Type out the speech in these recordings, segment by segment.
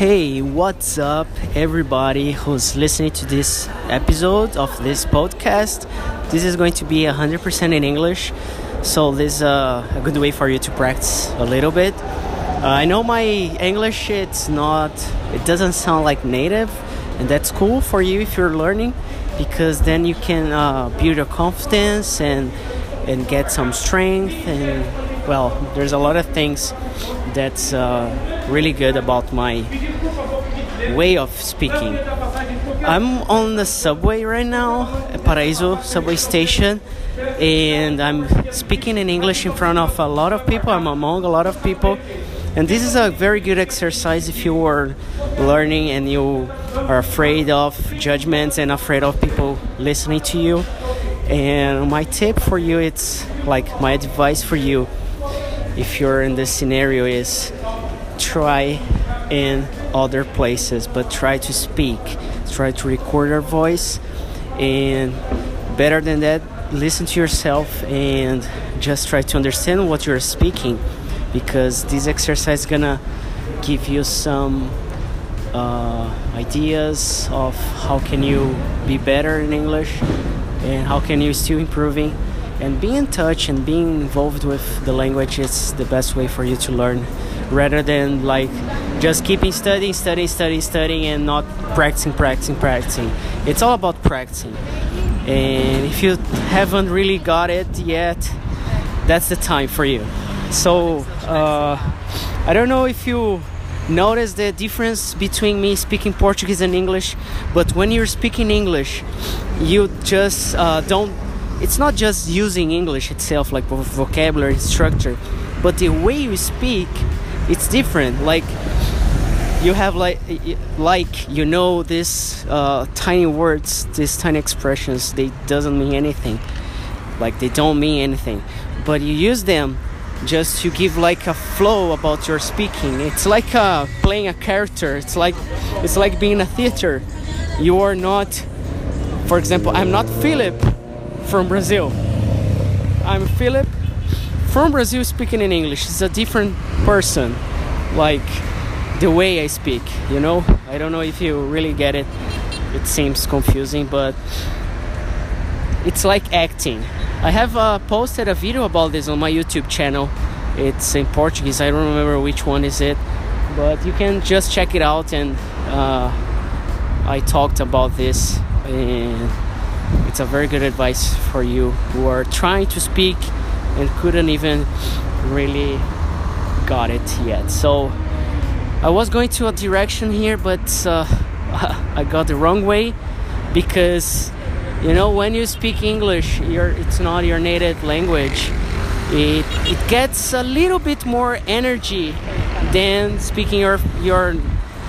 Hey, what's up, everybody who's listening to this episode of this podcast? This is going to be 100% in English, so this is uh, a good way for you to practice a little bit. Uh, I know my English it's not it doesn't sound like native, and that's cool for you if you're learning because then you can uh, build your confidence and and get some strength and well, there's a lot of things that's uh, really good about my way of speaking. I'm on the subway right now, Paraíso subway station, and I'm speaking in English in front of a lot of people. I'm among a lot of people, and this is a very good exercise if you are learning and you are afraid of judgments and afraid of people listening to you. And my tip for you, it's like my advice for you if you're in this scenario is try in other places but try to speak try to record your voice and better than that listen to yourself and just try to understand what you're speaking because this exercise is gonna give you some uh, ideas of how can you be better in english and how can you still improving and being in touch and being involved with the language is the best way for you to learn rather than like just keeping studying studying studying studying and not practicing practicing practicing. It's all about practicing. And if you haven't really got it yet that's the time for you. So uh, i don't know if you notice the difference between me speaking portuguese and english but when you're speaking english you just uh, don't it's not just using English itself, like vocabulary structure, but the way you speak, it's different. Like you have like like you know these uh, tiny words, these tiny expressions. They doesn't mean anything. Like they don't mean anything, but you use them just to give like a flow about your speaking. It's like uh, playing a character. It's like it's like being a theater. You are not, for example, I'm not Philip from Brazil. I'm Philip from Brazil speaking in English. It's a different person, like the way I speak, you know? I don't know if you really get it. It seems confusing, but it's like acting. I have uh, posted a video about this on my YouTube channel. It's in Portuguese. I don't remember which one is it, but you can just check it out. And uh, I talked about this and it's a very good advice for you who are trying to speak and couldn't even really got it yet. So i was going to a direction here but uh, i got the wrong way because you know when you speak english it's not your native language. It, it gets a little bit more energy than speaking your your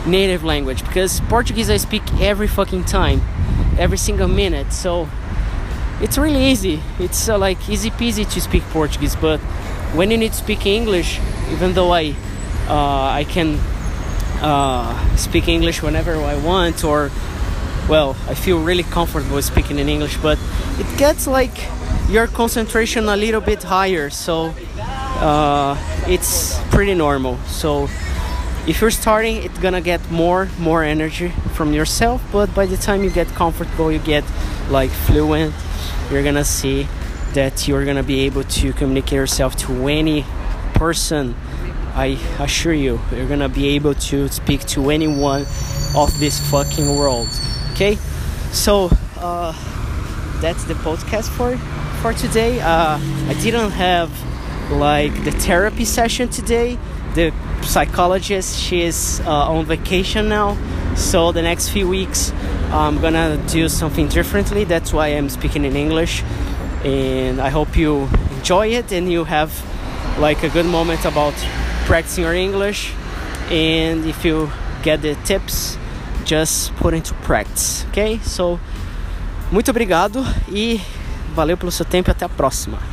native language because portuguese i speak every fucking time every single minute. So it's really easy. It's uh, like easy peasy to speak Portuguese, but when you need to speak English, even though I uh, I can uh, speak English whenever I want, or well, I feel really comfortable speaking in English, but it gets like your concentration a little bit higher, so uh, it's pretty normal. So if you're starting it's gonna get more more energy from yourself but by the time you get comfortable you get like fluent you're gonna see that you're gonna be able to communicate yourself to any person. I assure you you're gonna be able to speak to anyone of this fucking world okay? So uh, that's the podcast for for today. Uh, i didn't have like the therapy session today the psychologist she's uh, on vacation now. So the next few weeks i'm gonna do something differently. That's why i'm speaking in english. And i hope you enjoy it and you have like a good moment about practicing your english. And if you get the tips just put into practice okay? So muito obrigado e valeu pelo seu tempo até a próxima